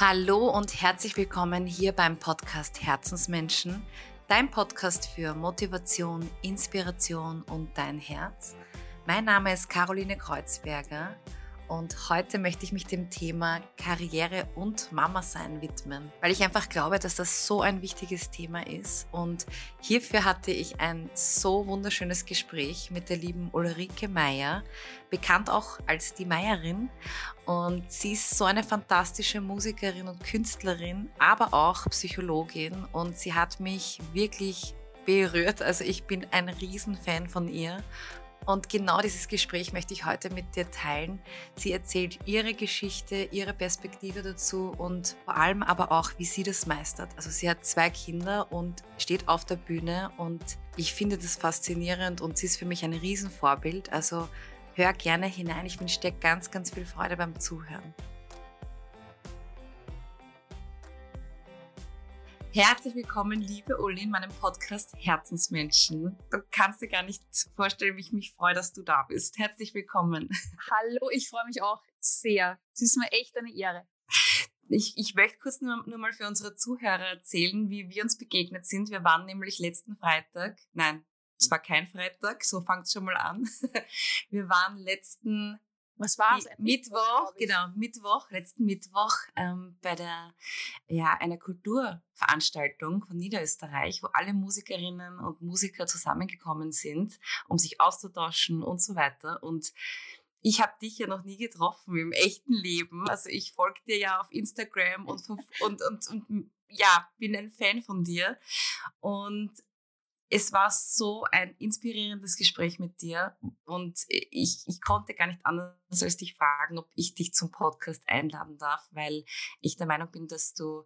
Hallo und herzlich willkommen hier beim Podcast Herzensmenschen, dein Podcast für Motivation, Inspiration und dein Herz. Mein Name ist Caroline Kreuzberger und heute möchte ich mich dem Thema Karriere und Mama sein widmen, weil ich einfach glaube, dass das so ein wichtiges Thema ist. Und hierfür hatte ich ein so wunderschönes Gespräch mit der lieben Ulrike Meier, bekannt auch als die Meierin. Und sie ist so eine fantastische Musikerin und Künstlerin, aber auch Psychologin. Und sie hat mich wirklich berührt. Also ich bin ein Riesenfan von ihr und genau dieses Gespräch möchte ich heute mit dir teilen. Sie erzählt ihre Geschichte, ihre Perspektive dazu und vor allem aber auch, wie sie das meistert. Also sie hat zwei Kinder und steht auf der Bühne und ich finde das faszinierend und sie ist für mich ein Riesenvorbild. Also hör gerne hinein. Ich wünsche dir ganz, ganz viel Freude beim Zuhören. Herzlich willkommen, liebe Uli, in meinem Podcast Herzensmenschen. Du kannst dir gar nicht vorstellen, wie ich mich freue, dass du da bist. Herzlich willkommen. Hallo, ich freue mich auch sehr. Es ist mir echt eine Ehre. Ich, ich möchte kurz nur, nur mal für unsere Zuhörer erzählen, wie wir uns begegnet sind. Wir waren nämlich letzten Freitag, nein, es war kein Freitag, so fängt es schon mal an. Wir waren letzten was war es? Mittwoch, genau, Mittwoch, letzten Mittwoch ähm, bei der, ja, einer Kulturveranstaltung von Niederösterreich, wo alle Musikerinnen und Musiker zusammengekommen sind, um sich auszutauschen und so weiter. Und ich habe dich ja noch nie getroffen im echten Leben. Also ich folge dir ja auf Instagram und, und, und, und ja, bin ein Fan von dir. Und es war so ein inspirierendes Gespräch mit dir und ich, ich konnte gar nicht anders als dich fragen, ob ich dich zum Podcast einladen darf, weil ich der Meinung bin, dass du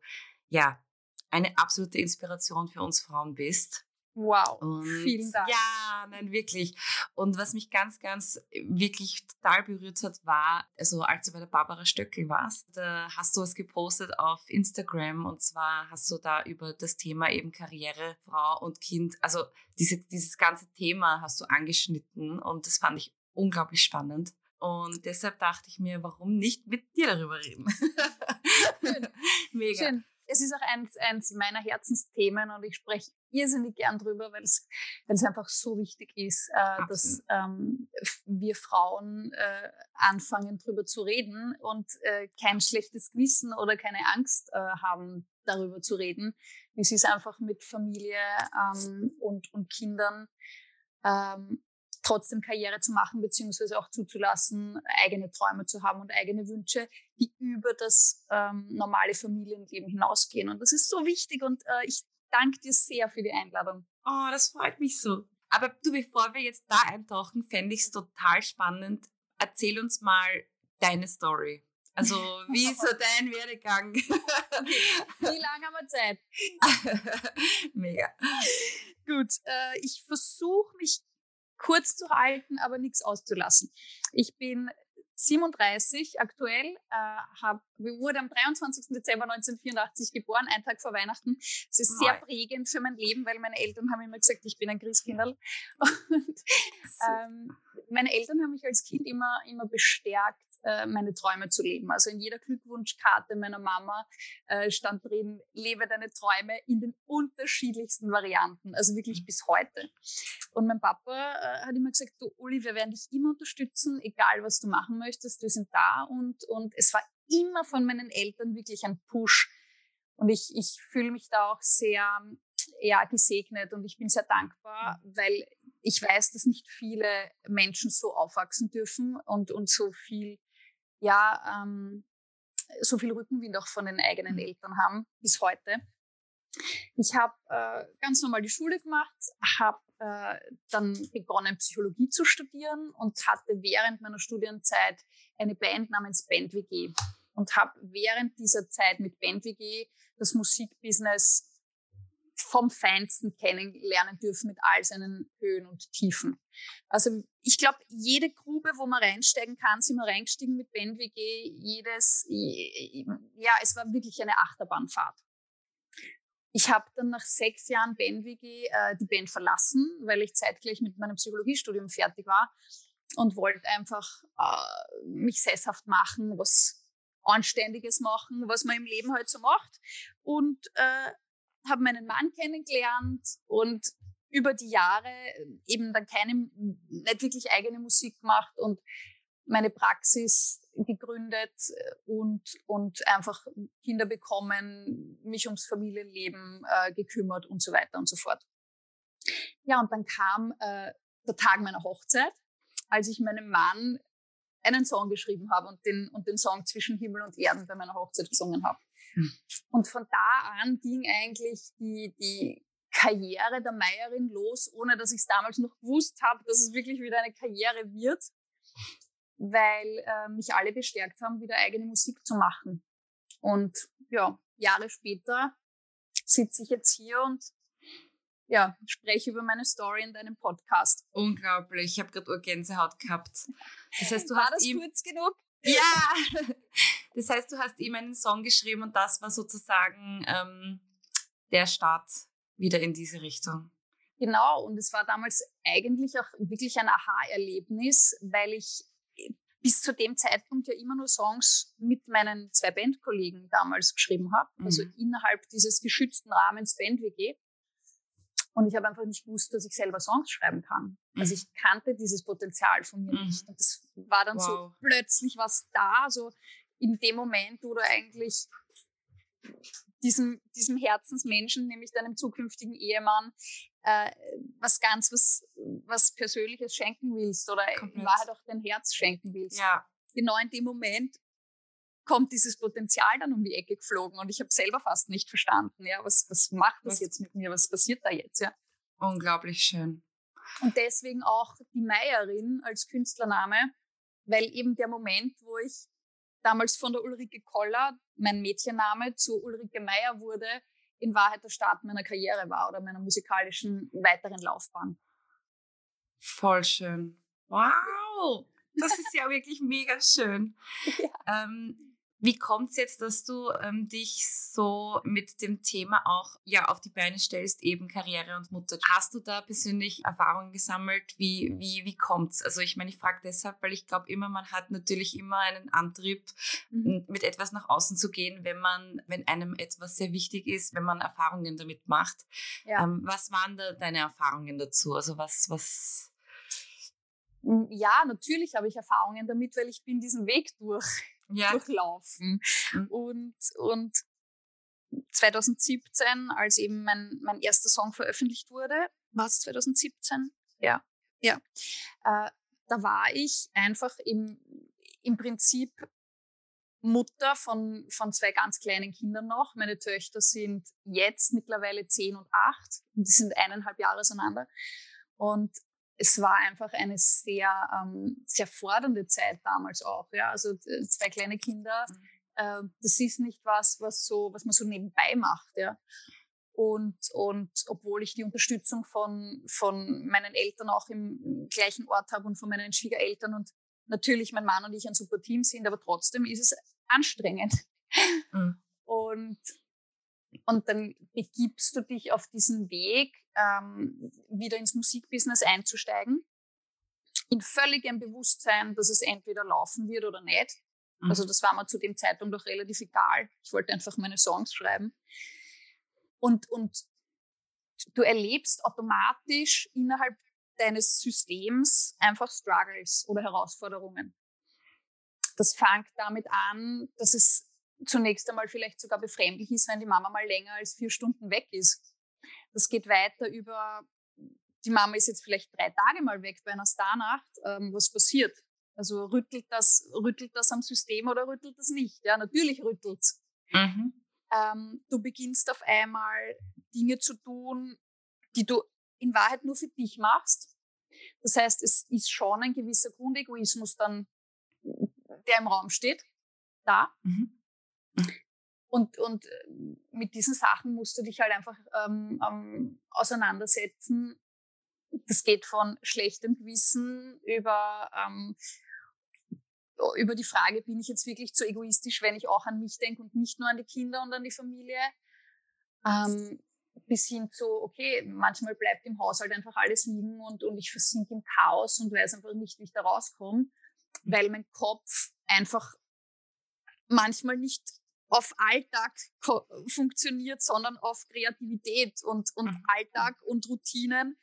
ja eine absolute Inspiration für uns Frauen bist. Wow, und vielen Dank. Ja, nein, wirklich. Und was mich ganz, ganz äh, wirklich total berührt hat, war, also als du bei der Barbara Stöckel warst, da hast du was gepostet auf Instagram und zwar hast du da über das Thema eben Karriere, Frau und Kind, also diese, dieses ganze Thema hast du angeschnitten und das fand ich unglaublich spannend. Und deshalb dachte ich mir, warum nicht mit dir darüber reden? Schön. Mega. Schön es ist auch eins, eins meiner Herzensthemen und ich spreche irrsinnig gern drüber, weil es, weil es einfach so wichtig ist, äh, dass ähm, wir Frauen äh, anfangen drüber zu reden und äh, kein schlechtes Gewissen oder keine Angst äh, haben, darüber zu reden. Es ist einfach mit Familie ähm, und, und Kindern ähm, trotzdem Karriere zu machen, beziehungsweise auch zuzulassen, eigene Träume zu haben und eigene Wünsche, die über das ähm, normale Familienleben hinausgehen. Und das ist so wichtig und äh, ich danke dir sehr für die Einladung. Oh, das freut mich so. Aber du, bevor wir jetzt da eintauchen, fände ich es total spannend. Erzähl uns mal deine Story. Also, wie ist so dein Werdegang? Wie lange haben wir Zeit? Mega. Gut, äh, ich versuche mich kurz zu halten, aber nichts auszulassen. Ich bin 37 aktuell, äh, hab, wurde am 23. Dezember 1984 geboren, ein Tag vor Weihnachten. Es ist sehr prägend für mein Leben, weil meine Eltern haben immer gesagt, ich bin ein Christkindl. Und ähm, meine Eltern haben mich als Kind immer, immer bestärkt, meine Träume zu leben. Also in jeder Glückwunschkarte meiner Mama äh, stand drin, lebe deine Träume in den unterschiedlichsten Varianten, also wirklich bis heute. Und mein Papa äh, hat immer gesagt, du Uli, wir werden dich immer unterstützen, egal was du machen möchtest, wir sind da und, und es war immer von meinen Eltern wirklich ein Push. Und ich, ich fühle mich da auch sehr ja, gesegnet und ich bin sehr dankbar, weil ich weiß, dass nicht viele Menschen so aufwachsen dürfen und, und so viel ja ähm, so viel Rückenwind auch von den eigenen mhm. Eltern haben bis heute. Ich habe äh, ganz normal die Schule gemacht, habe äh, dann begonnen, Psychologie zu studieren und hatte während meiner Studienzeit eine Band namens Band WG und habe während dieser Zeit mit Band WG das Musikbusiness vom Feinsten kennenlernen dürfen mit all seinen Höhen und Tiefen. Also ich glaube, jede Grube, wo man reinsteigen kann, sind wir reingestiegen mit BNWG. Jedes, ja, es war wirklich eine Achterbahnfahrt. Ich habe dann nach sechs Jahren BNWG äh, die Band verlassen, weil ich zeitgleich mit meinem Psychologiestudium fertig war und wollte einfach äh, mich sesshaft machen, was Anständiges machen, was man im Leben halt so macht. Und äh, habe meinen Mann kennengelernt und über die Jahre eben dann keine, nicht wirklich eigene Musik gemacht und meine Praxis gegründet und, und einfach Kinder bekommen, mich ums Familienleben äh, gekümmert und so weiter und so fort. Ja, und dann kam äh, der Tag meiner Hochzeit, als ich meinem Mann einen Song geschrieben habe und den, und den Song Zwischen Himmel und Erden bei meiner Hochzeit gesungen habe. Und von da an ging eigentlich die, die Karriere der Meierin los, ohne dass ich es damals noch gewusst habe, dass es wirklich wieder eine Karriere wird, weil äh, mich alle bestärkt haben, wieder eigene Musik zu machen. Und ja, Jahre später sitze ich jetzt hier und ja, spreche über meine Story in deinem Podcast. Unglaublich, ich habe gerade Gänsehaut gehabt. Das heißt, du War hast das kurz genug? Ja, das heißt, du hast ihm einen Song geschrieben und das war sozusagen ähm, der Start wieder in diese Richtung. Genau, und es war damals eigentlich auch wirklich ein Aha-Erlebnis, weil ich bis zu dem Zeitpunkt ja immer nur Songs mit meinen zwei Bandkollegen damals geschrieben habe, also mhm. innerhalb dieses geschützten Rahmens Band-WG. Und ich war dann wow. so plötzlich was da, so in dem Moment, wo du eigentlich diesem, diesem Herzensmenschen, nämlich deinem zukünftigen Ehemann, äh, was ganz was, was Persönliches schenken willst oder Komplett. in Wahrheit auch dein Herz schenken willst. Ja. Genau in dem Moment kommt dieses Potenzial dann um die Ecke geflogen und ich habe selber fast nicht verstanden, ja, was, was macht das was, jetzt mit mir, was passiert da jetzt, ja. Unglaublich schön. Und deswegen auch die Meierin als Künstlername, weil eben der Moment, wo ich damals von der Ulrike Koller, mein Mädchenname, zu Ulrike Meier wurde, in Wahrheit der Start meiner Karriere war oder meiner musikalischen weiteren Laufbahn. Voll schön. Wow! Das ist ja wirklich mega schön. Ja. Ähm, wie kommt es jetzt, dass du ähm, dich so mit dem Thema auch ja auf die Beine stellst, eben Karriere und Mutter? Hast du da persönlich Erfahrungen gesammelt? Wie, wie, wie kommt's? Also ich meine, ich frage deshalb, weil ich glaube immer, man hat natürlich immer einen Antrieb, mhm. mit etwas nach außen zu gehen, wenn man, wenn einem etwas sehr wichtig ist, wenn man Erfahrungen damit macht. Ja. Ähm, was waren da deine Erfahrungen dazu? Also was, was ja, natürlich habe ich Erfahrungen damit, weil ich bin diesen Weg durch ja. durchlaufen. Mhm. Und, und 2017, als eben mein, mein erster Song veröffentlicht wurde, war es 2017? Ja, ja. Äh, da war ich einfach im, im Prinzip Mutter von, von zwei ganz kleinen Kindern noch. Meine Töchter sind jetzt mittlerweile zehn und acht und die sind eineinhalb Jahre auseinander. Und es war einfach eine sehr, ähm, sehr fordernde Zeit damals auch. Ja? Also zwei kleine Kinder, mhm. äh, das ist nicht was, was, so, was man so nebenbei macht. Ja? Und, und obwohl ich die Unterstützung von, von meinen Eltern auch im gleichen Ort habe und von meinen Schwiegereltern und natürlich mein Mann und ich ein super Team sind, aber trotzdem ist es anstrengend. Mhm. Und, und dann begibst du dich auf diesen Weg, ähm, wieder ins Musikbusiness einzusteigen. In völligem Bewusstsein, dass es entweder laufen wird oder nicht. Mhm. Also das war mir zu dem Zeitpunkt doch relativ egal. Ich wollte einfach meine Songs schreiben. Und, und du erlebst automatisch innerhalb deines Systems einfach Struggles oder Herausforderungen. Das fängt damit an, dass es zunächst einmal vielleicht sogar befremdlich ist, wenn die Mama mal länger als vier Stunden weg ist. Das geht weiter über, die Mama ist jetzt vielleicht drei Tage mal weg bei einer Starnacht. Ähm, was passiert? Also rüttelt das, rüttelt das am System oder rüttelt das nicht? Ja, natürlich rüttelt es. Mhm. Ähm, du beginnst auf einmal Dinge zu tun, die du in Wahrheit nur für dich machst. Das heißt, es ist schon ein gewisser Grundegoismus dann, der im Raum steht, da. Mhm. Mhm. Und, und äh, mit diesen Sachen musst du dich halt einfach ähm, ähm, auseinandersetzen. Das geht von schlechtem Gewissen über, ähm, über die Frage, bin ich jetzt wirklich zu egoistisch, wenn ich auch an mich denke und nicht nur an die Kinder und an die Familie, ähm, bis hin zu, okay, manchmal bleibt im Haushalt einfach alles liegen und, und ich versinke im Chaos und weiß einfach nicht, wie ich da rauskomme, weil mein Kopf einfach manchmal nicht auf Alltag funktioniert, sondern auf Kreativität und, und mhm. Alltag und Routinen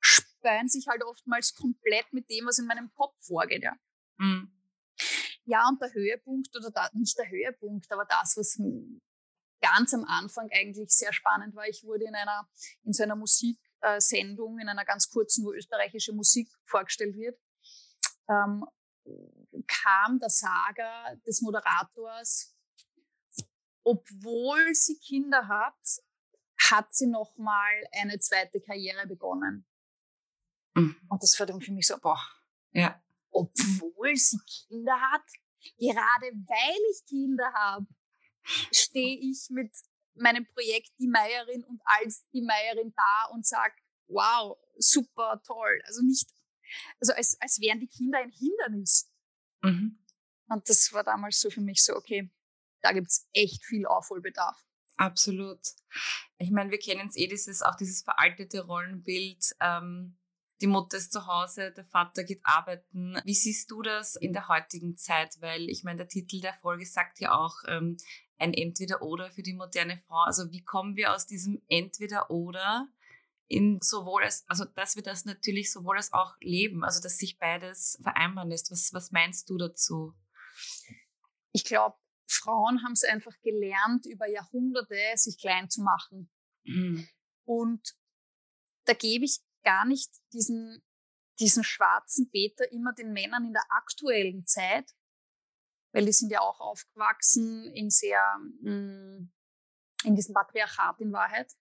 spören sich halt oftmals komplett mit dem, was in meinem Kopf vorgeht. Ja. Mhm. Ja, und der Höhepunkt, oder da, nicht der Höhepunkt, aber das, was ganz am Anfang eigentlich sehr spannend war, ich wurde in einer, in so einer Musiksendung, in einer ganz kurzen, wo österreichische Musik vorgestellt wird, ähm, kam der Saga des Moderators, obwohl sie Kinder hat, hat sie nochmal eine zweite Karriere begonnen. Mhm. Und das war dann für mich so, boah, ja. obwohl sie Kinder hat, gerade weil ich Kinder habe, stehe ich mit meinem Projekt Die Meierin und als Die Meierin da und sage, wow, super, toll. Also nicht, also als, als wären die Kinder ein Hindernis. Mhm. Und das war damals so für mich so, okay, da gibt's echt viel Aufholbedarf. Absolut. Ich meine, wir kennen es eh, dieses, auch dieses veraltete Rollenbild. Ähm, die Mutter ist zu Hause, der Vater geht arbeiten. Wie siehst du das in der heutigen Zeit? Weil ich meine, der Titel der Folge sagt ja auch ähm, ein Entweder-Oder für die moderne Frau. Also wie kommen wir aus diesem Entweder-Oder in sowohl als, also dass wir das natürlich sowohl als auch leben, also dass sich beides vereinbaren lässt. Was, was meinst du dazu? Ich glaube, Frauen haben es einfach gelernt, über Jahrhunderte sich klein zu machen. Mhm. Und da gebe ich gar nicht diesen, diesen schwarzen Peter immer den Männern in der aktuellen Zeit, weil die sind ja auch aufgewachsen in sehr, mm, in diesem Patriarchat in Wahrheit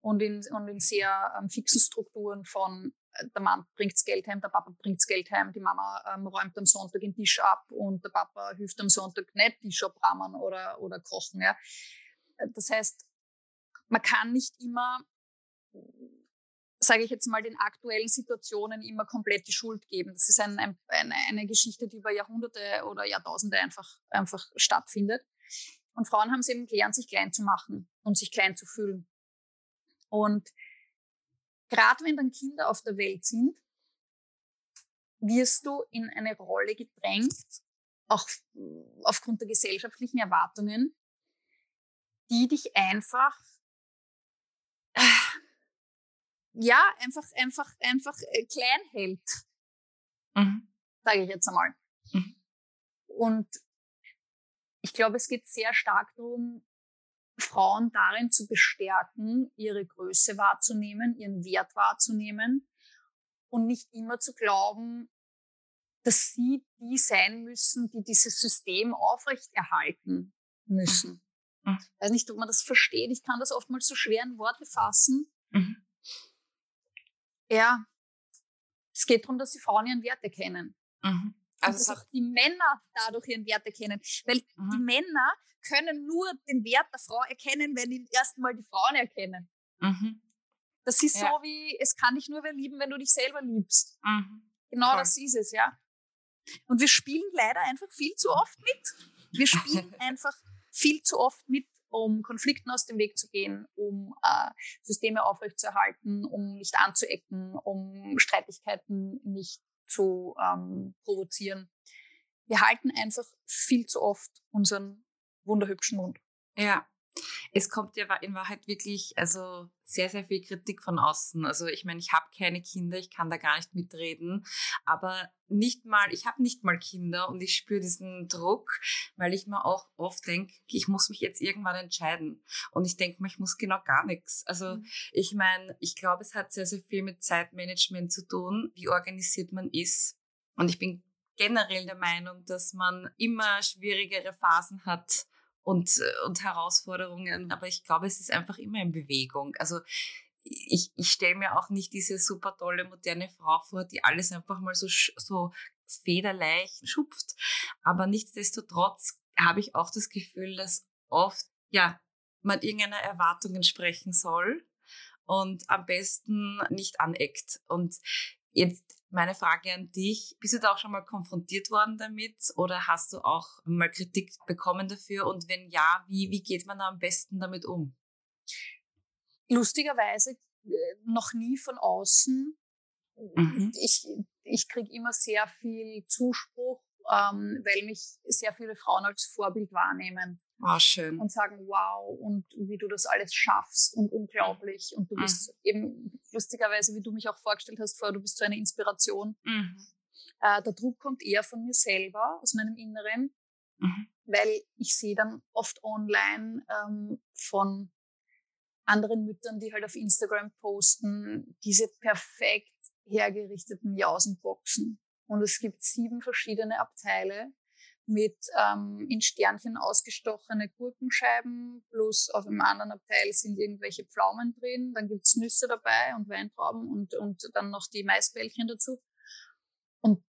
und in, und in sehr ähm, fixen Strukturen von der Mann bringt's Geld heim, der Papa bringt's Geld heim, die Mama ähm, räumt am Sonntag den Tisch ab und der Papa hilft am Sonntag nicht Tisch abrahmen oder, oder kochen. Ja. Äh, das heißt, man kann nicht immer, sage ich jetzt mal, den aktuellen Situationen immer komplett die Schuld geben. Das ist ein, ein, eine, eine Geschichte, die über Jahrhunderte oder Jahrtausende einfach, einfach stattfindet. Und Frauen haben es eben gelernt, sich klein zu machen und sich klein zu fühlen. Und gerade wenn dann Kinder auf der Welt sind, wirst du in eine Rolle gedrängt, auch aufgrund der gesellschaftlichen Erwartungen, die dich einfach, äh, ja, einfach, einfach, einfach äh, klein hält. Mhm. Sage ich jetzt einmal. Mhm. Und ich glaube, es geht sehr stark darum, Frauen darin zu bestärken, ihre Größe wahrzunehmen, ihren Wert wahrzunehmen und nicht immer zu glauben, dass sie die sein müssen, die dieses System aufrechterhalten müssen. Mhm. Ich weiß nicht, ob man das versteht. Ich kann das oftmals so schwer in Worte fassen. Mhm. Ja, es geht darum, dass die Frauen ihren Wert erkennen. Mhm. Also dass auch die Männer dadurch ihren Wert erkennen. Weil mhm. die Männer können nur den Wert der Frau erkennen, wenn die erstmal die Frauen erkennen. Mhm. Das ist ja. so wie, es kann dich nur wer lieben, wenn du dich selber liebst. Mhm. Genau Voll. das ist es, ja. Und wir spielen leider einfach viel zu oft mit. Wir spielen einfach viel zu oft mit, um Konflikten aus dem Weg zu gehen, um äh, Systeme aufrechtzuerhalten, um nicht anzuecken, um Streitigkeiten nicht zu ähm, provozieren. Wir halten einfach viel zu oft unseren wunderhübschen Mund. Ja, es kommt ja in Wahrheit wirklich also sehr, sehr viel Kritik von außen. Also ich meine, ich habe keine Kinder, ich kann da gar nicht mitreden, aber nicht mal, ich habe nicht mal Kinder und ich spüre diesen Druck, weil ich mir auch oft denke, ich muss mich jetzt irgendwann entscheiden. Und ich denke mir, ich muss genau gar nichts. Also mhm. ich meine, ich glaube, es hat sehr, sehr viel mit Zeitmanagement zu tun, wie organisiert man ist. Und ich bin generell der Meinung, dass man immer schwierigere Phasen hat, und, äh, und Herausforderungen. Aber ich glaube, es ist einfach immer in Bewegung. Also ich, ich stelle mir auch nicht diese super tolle moderne Frau vor, die alles einfach mal so, so federleicht schupft. Aber nichtsdestotrotz habe ich auch das Gefühl, dass oft, ja, man irgendeiner Erwartung entsprechen soll und am besten nicht aneckt. Und jetzt meine Frage an dich, bist du da auch schon mal konfrontiert worden damit oder hast du auch mal Kritik bekommen dafür? Und wenn ja, wie, wie geht man da am besten damit um? Lustigerweise äh, noch nie von außen. Mhm. Ich, ich kriege immer sehr viel Zuspruch ähm, weil mich sehr viele Frauen als Vorbild wahrnehmen. Oh, schön. Und sagen, wow, und wie du das alles schaffst und unglaublich. Und du bist mhm. eben lustigerweise, wie du mich auch vorgestellt hast vorher, du bist so eine Inspiration. Mhm. Äh, der Druck kommt eher von mir selber, aus meinem Inneren, mhm. weil ich sehe dann oft online ähm, von anderen Müttern, die halt auf Instagram posten, diese perfekt hergerichteten Jausenboxen. Und es gibt sieben verschiedene Abteile mit ähm, in Sternchen ausgestochene Gurkenscheiben, plus auf dem anderen Abteil sind irgendwelche Pflaumen drin, dann gibt's Nüsse dabei und Weintrauben und, und dann noch die Maisbällchen dazu. Und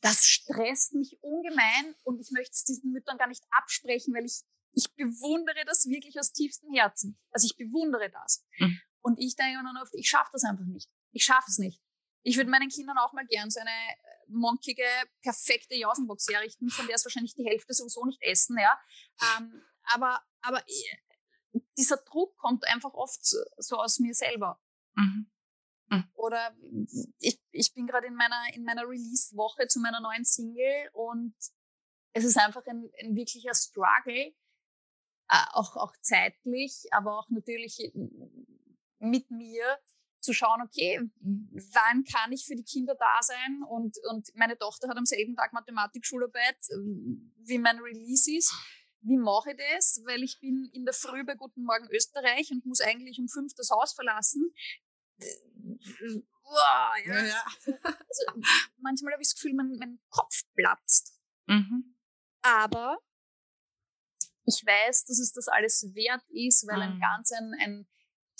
das stresst mich ungemein und ich möchte es diesen Müttern gar nicht absprechen, weil ich, ich bewundere das wirklich aus tiefstem Herzen. Also ich bewundere das. Mhm. Und ich denke dann oft, ich schaffe das einfach nicht. Ich schaffe es nicht. Ich würde meinen Kindern auch mal gern so eine monkige, perfekte Jausenbox herrichten, von der es wahrscheinlich die Hälfte sowieso nicht essen, ja. Ähm, aber, aber äh, dieser Druck kommt einfach oft so aus mir selber. Mhm. Mhm. Oder ich, ich bin gerade in meiner, in meiner Release-Woche zu meiner neuen Single und es ist einfach ein, ein wirklicher Struggle, äh, auch, auch zeitlich, aber auch natürlich mit mir, zu schauen, okay, wann kann ich für die Kinder da sein? Und, und meine Tochter hat am selben Tag Mathematik-Schularbeit, ähm, wie mein Release ist. Wie mache ich das? Weil ich bin in der Früh bei Guten Morgen Österreich und muss eigentlich um fünf das Haus verlassen. Wow, ja. ja. Also, manchmal habe ich das Gefühl, mein, mein Kopf platzt. Mhm. Aber ich weiß, dass es das alles wert ist, weil mhm. ein ganz ein, ein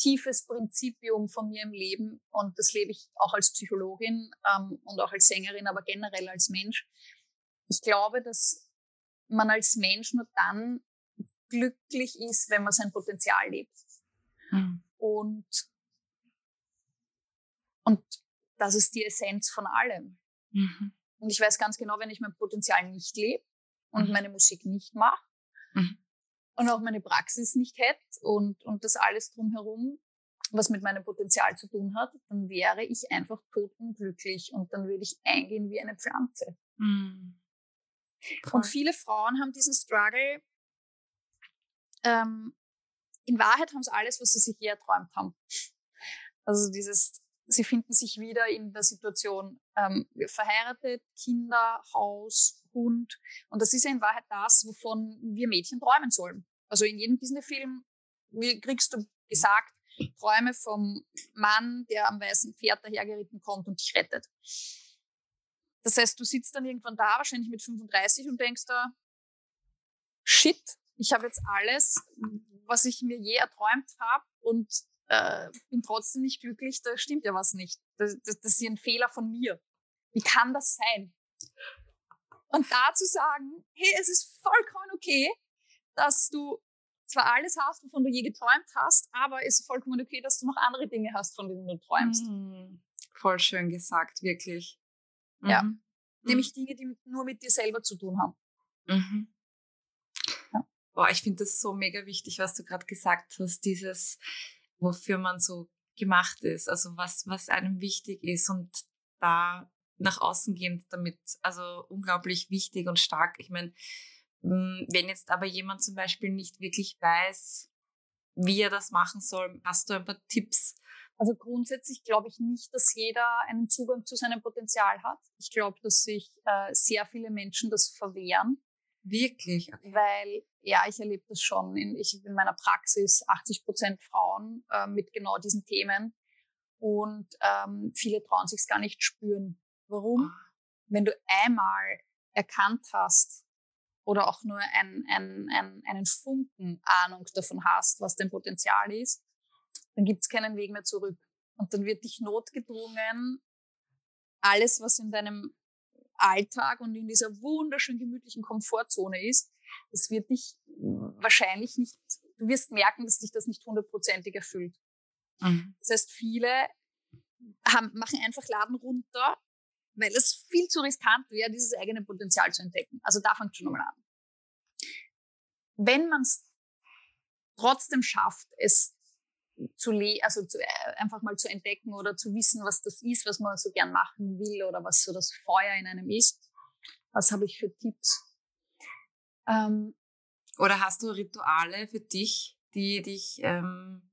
tiefes Prinzipium von mir im Leben und das lebe ich auch als Psychologin ähm, und auch als Sängerin, aber generell als Mensch. Ich glaube, dass man als Mensch nur dann glücklich ist, wenn man sein Potenzial lebt. Mhm. Und, und das ist die Essenz von allem. Mhm. Und ich weiß ganz genau, wenn ich mein Potenzial nicht lebe und mhm. meine Musik nicht mache, mhm und auch meine Praxis nicht hätte und, und das alles drumherum, was mit meinem Potenzial zu tun hat, dann wäre ich einfach totunglücklich und dann würde ich eingehen wie eine Pflanze. Mhm. Und viele Frauen haben diesen Struggle. Ähm, in Wahrheit haben sie alles, was sie sich je erträumt haben. Also dieses, sie finden sich wieder in der Situation ähm, verheiratet, Kinder, Haus, Hund. Und das ist ja in Wahrheit das, wovon wir Mädchen träumen sollen. Also in jedem Disney-Film kriegst du gesagt, Träume vom Mann, der am weißen Pferd dahergeritten kommt und dich rettet. Das heißt, du sitzt dann irgendwann da, wahrscheinlich mit 35 und denkst da, shit, ich habe jetzt alles, was ich mir je erträumt habe und äh, bin trotzdem nicht glücklich, da stimmt ja was nicht. Das, das, das ist ein Fehler von mir. Wie kann das sein? Und da zu sagen, hey, es ist vollkommen okay, dass du zwar alles hast, wovon du je geträumt hast, aber es ist vollkommen okay, dass du noch andere Dinge hast, von denen du träumst. Mhm. Voll schön gesagt, wirklich. Mhm. Ja. Nämlich mhm. Dinge, die nur mit dir selber zu tun haben. Mhm. Ja. Boah, ich finde das so mega wichtig, was du gerade gesagt hast, dieses, wofür man so gemacht ist, also was, was einem wichtig ist und da nach außen gehend damit, also unglaublich wichtig und stark. Ich meine, wenn jetzt aber jemand zum Beispiel nicht wirklich weiß, wie er das machen soll, hast du ein paar Tipps? Also grundsätzlich glaube ich nicht, dass jeder einen Zugang zu seinem Potenzial hat. Ich glaube, dass sich äh, sehr viele Menschen das verwehren. Wirklich? Okay. Weil, ja, ich erlebe das schon. In, ich, in meiner Praxis 80 Prozent Frauen äh, mit genau diesen Themen. Und ähm, viele trauen sich gar nicht spüren. Warum? Oh. Wenn du einmal erkannt hast, oder auch nur ein, ein, ein, einen Funken Ahnung davon hast, was dein Potenzial ist, dann gibt es keinen Weg mehr zurück. Und dann wird dich notgedrungen, alles, was in deinem Alltag und in dieser wunderschön gemütlichen Komfortzone ist, das wird dich wahrscheinlich nicht, du wirst merken, dass dich das nicht hundertprozentig erfüllt. Mhm. Das heißt, viele haben, machen einfach Laden runter weil es viel zu riskant wäre, dieses eigene Potenzial zu entdecken. Also da fängt schon mal an. Wenn man es trotzdem schafft, es zu le also zu, äh, einfach mal zu entdecken oder zu wissen, was das ist, was man so gern machen will oder was so das Feuer in einem ist, Was habe ich für Tipps? Ähm, Oder hast du Rituale für dich, die dich ähm,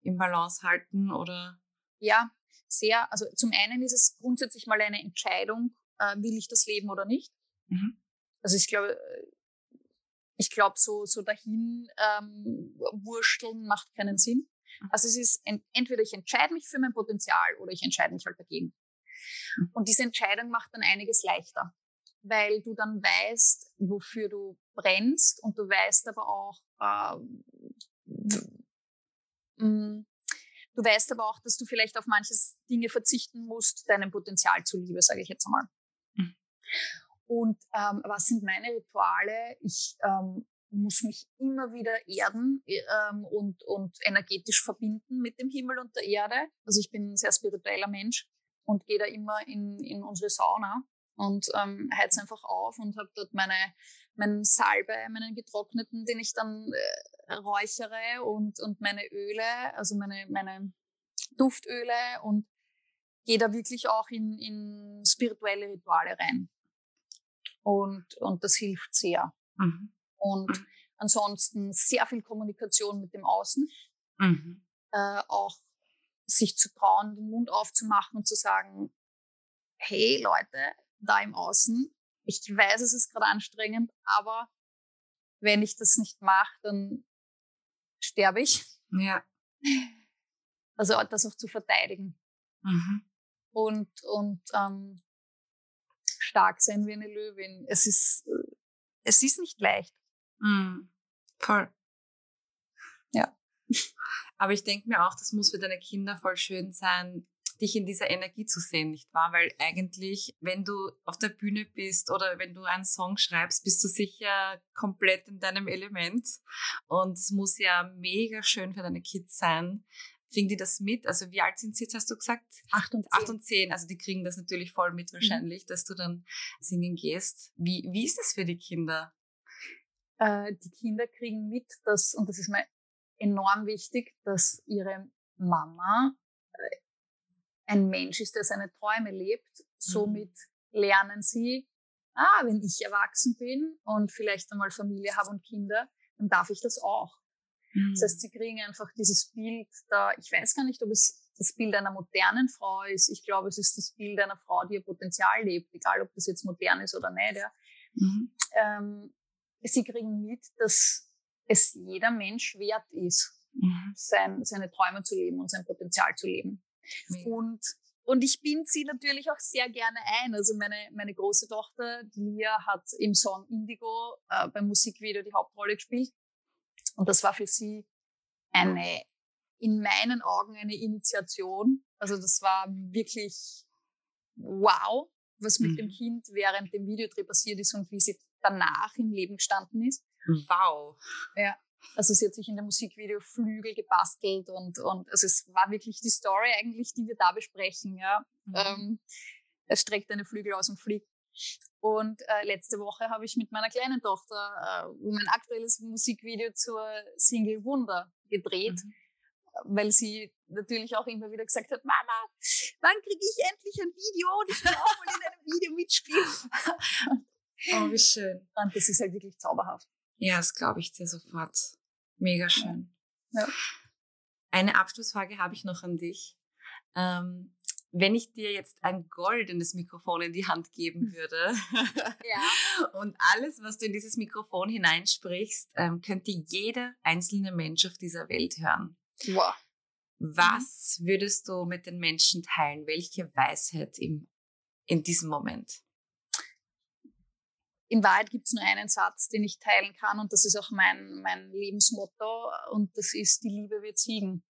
im Balance halten oder? Ja, sehr. Also zum einen ist es grundsätzlich mal eine Entscheidung, äh, will ich das leben oder nicht. Mhm. Also ich glaube, ich glaube, so, so dahin ähm, wursteln macht keinen Sinn. Mhm. Also es ist entweder ich entscheide mich für mein Potenzial oder ich entscheide mich halt dagegen. Mhm. Und diese Entscheidung macht dann einiges leichter, weil du dann weißt, wofür du brennst und du weißt aber auch, äh, du weißt aber auch, dass du vielleicht auf manches Dinge verzichten musst, deinem Potenzial zuliebe, sage ich jetzt einmal. Mhm. Und ähm, was sind meine Rituale? Ich ähm, muss mich immer wieder erden ähm, und, und energetisch verbinden mit dem Himmel und der Erde. Also ich bin ein sehr spiritueller Mensch und gehe da immer in, in unsere Sauna und ähm, heiz einfach auf und habe dort meine meinen Salbe, meinen getrockneten, den ich dann äh, räuchere und, und meine Öle, also meine, meine Duftöle und gehe da wirklich auch in, in spirituelle Rituale rein. Und, und das hilft sehr. Mhm. Und mhm. ansonsten sehr viel Kommunikation mit dem Außen. Mhm. Äh, auch sich zu trauen, den Mund aufzumachen und zu sagen, hey Leute, da im Außen, ich weiß, es ist gerade anstrengend, aber wenn ich das nicht mache, dann sterbe ich. Ja. Also das auch zu verteidigen. Mhm. Und, und ähm, stark sein wie eine Löwin. Es ist, es ist nicht leicht. Mhm. Voll. Ja. Aber ich denke mir auch, das muss für deine Kinder voll schön sein, dich in dieser Energie zu sehen, nicht wahr? Weil eigentlich, wenn du auf der Bühne bist oder wenn du einen Song schreibst, bist du sicher komplett in deinem Element. Und es muss ja mega schön für deine Kids sein, Kriegen die das mit? Also wie alt sind sie jetzt, hast du gesagt? Acht und zehn. Acht und zehn. Also die kriegen das natürlich voll mit mhm. wahrscheinlich, mhm. dass du dann singen gehst. Wie, wie ist das für die Kinder? Äh, die Kinder kriegen mit, dass, und das ist mir enorm wichtig, dass ihre Mama ein Mensch ist, der seine Träume lebt. Somit mhm. lernen sie, ah, wenn ich erwachsen bin und vielleicht einmal Familie habe und Kinder, dann darf ich das auch. Mhm. Das heißt, mhm. sie kriegen einfach dieses Bild da, ich weiß gar nicht, ob es das Bild einer modernen Frau ist. Ich glaube, es ist das Bild einer Frau, die ihr Potenzial lebt, egal ob das jetzt modern ist oder nicht. Ja. Mhm. Ähm, sie kriegen mit, dass es jeder Mensch wert ist, mhm. sein, seine Träume zu leben und sein Potenzial zu leben. Und und ich binde sie natürlich auch sehr gerne ein. Also meine, meine große Tochter, die Lia, hat im Song Indigo äh, beim Musikvideo die Hauptrolle gespielt. Und das war für sie eine, in meinen Augen eine Initiation. Also das war wirklich wow, was mit mhm. dem Kind während dem Videodreh passiert ist und wie sie danach im Leben gestanden ist. Wow. Ja. Also sie hat sich in der Musikvideo Flügel gebastelt und, und also es war wirklich die Story eigentlich, die wir da besprechen. Ja. Mhm. Ähm, er streckt eine Flügel aus und fliegt. Und äh, letzte Woche habe ich mit meiner kleinen Tochter äh, mein aktuelles Musikvideo zur Single Wunder gedreht, mhm. weil sie natürlich auch immer wieder gesagt hat, Mama, wann kriege ich endlich ein Video und ich will auch mal in einem Video mitspielen. oh, wie schön. Und das ist halt wirklich zauberhaft. Ja, das glaube ich dir sofort. Mega schön. Ja. Eine Abschlussfrage habe ich noch an dich. Ähm, wenn ich dir jetzt ein goldenes Mikrofon in die Hand geben würde ja. und alles, was du in dieses Mikrofon hineinsprichst, ähm, könnte jeder einzelne Mensch auf dieser Welt hören. Wow. Was würdest du mit den Menschen teilen? Welche Weisheit im, in diesem Moment? In Wahrheit gibt es nur einen Satz, den ich teilen kann und das ist auch mein, mein Lebensmotto und das ist, die Liebe wird siegen.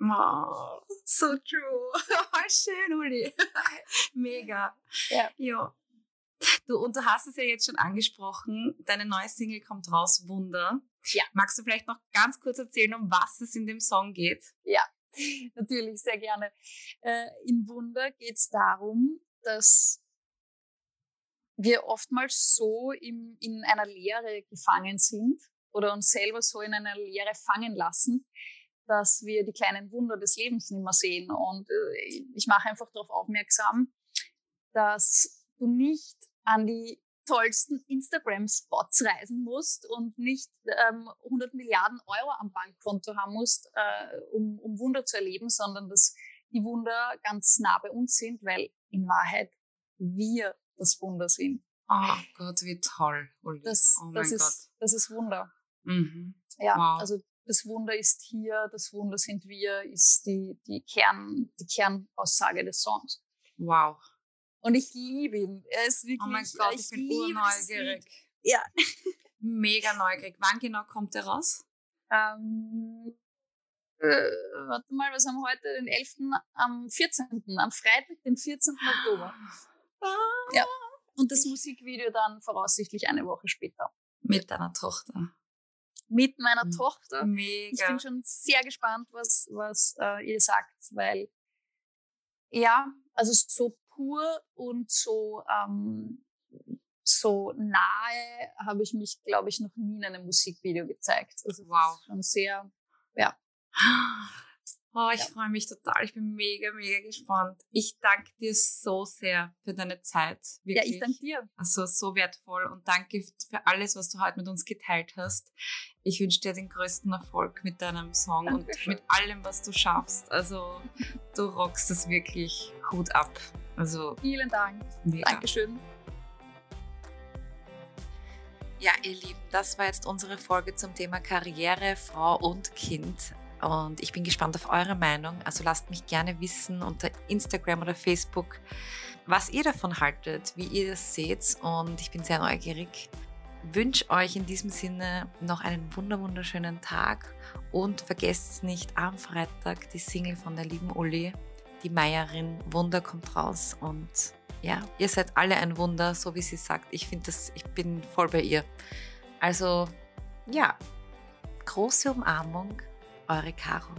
Oh, so true. Schön, Uli. Mega. Ja. ja. Du, und du hast es ja jetzt schon angesprochen, deine neue Single kommt raus, Wunder. Ja. Magst du vielleicht noch ganz kurz erzählen, um was es in dem Song geht? Ja, natürlich, sehr gerne. Äh, in Wunder geht es darum, dass wir oftmals so im, in einer Lehre gefangen sind oder uns selber so in einer Lehre fangen lassen, dass wir die kleinen Wunder des Lebens nicht mehr sehen. Und äh, ich mache einfach darauf aufmerksam, dass du nicht an die tollsten Instagram-Spots reisen musst und nicht ähm, 100 Milliarden Euro am Bankkonto haben musst, äh, um, um Wunder zu erleben, sondern dass die Wunder ganz nah bei uns sind, weil in Wahrheit wir das Wunder sind. Oh Gott, wie toll. Uli. Das, oh das, ist, Gott. das ist Wunder. Mhm. Ja, wow. also das Wunder ist hier, das Wunder sind wir, ist die, die, Kern, die Kernaussage des Songs. Wow. Und ich liebe ihn. Er ist wirklich. Oh mein Gott, ich, ich bin urneugierig. Ja. Mega neugierig. Wann genau kommt er raus? Ähm, äh, warte mal, was haben wir heute? Den 11. am 14. Am Freitag, den 14. Oktober. Ah. Ja. Und das Musikvideo dann voraussichtlich eine Woche später. Mit deiner Tochter. Mit meiner Tochter. Mega. Ich bin schon sehr gespannt, was, was äh, ihr sagt, weil ja, also so pur und so, ähm, so nahe habe ich mich, glaube ich, noch nie in einem Musikvideo gezeigt. Also wow. Schon sehr, ja. Oh, ich ja. freue mich total. Ich bin mega, mega gespannt. Ich danke dir so sehr für deine Zeit. Wirklich. Ja, ich danke dir. Also so wertvoll und danke für alles, was du heute mit uns geteilt hast. Ich wünsche dir den größten Erfolg mit deinem Song und mit allem, was du schaffst. Also du rockst es wirklich. Hut ab. Also vielen Dank. Mega. Dankeschön. Ja, ihr Lieben, das war jetzt unsere Folge zum Thema Karriere, Frau und Kind. Und ich bin gespannt auf eure Meinung. Also lasst mich gerne wissen unter Instagram oder Facebook, was ihr davon haltet, wie ihr das seht. Und ich bin sehr neugierig. Wünsche euch in diesem Sinne noch einen wunderschönen Tag und vergesst nicht am Freitag die Single von der lieben Uli, die Meierin. Wunder kommt raus und ja, ihr seid alle ein Wunder, so wie sie sagt. Ich finde das, ich bin voll bei ihr. Also ja, große Umarmung eure Caro.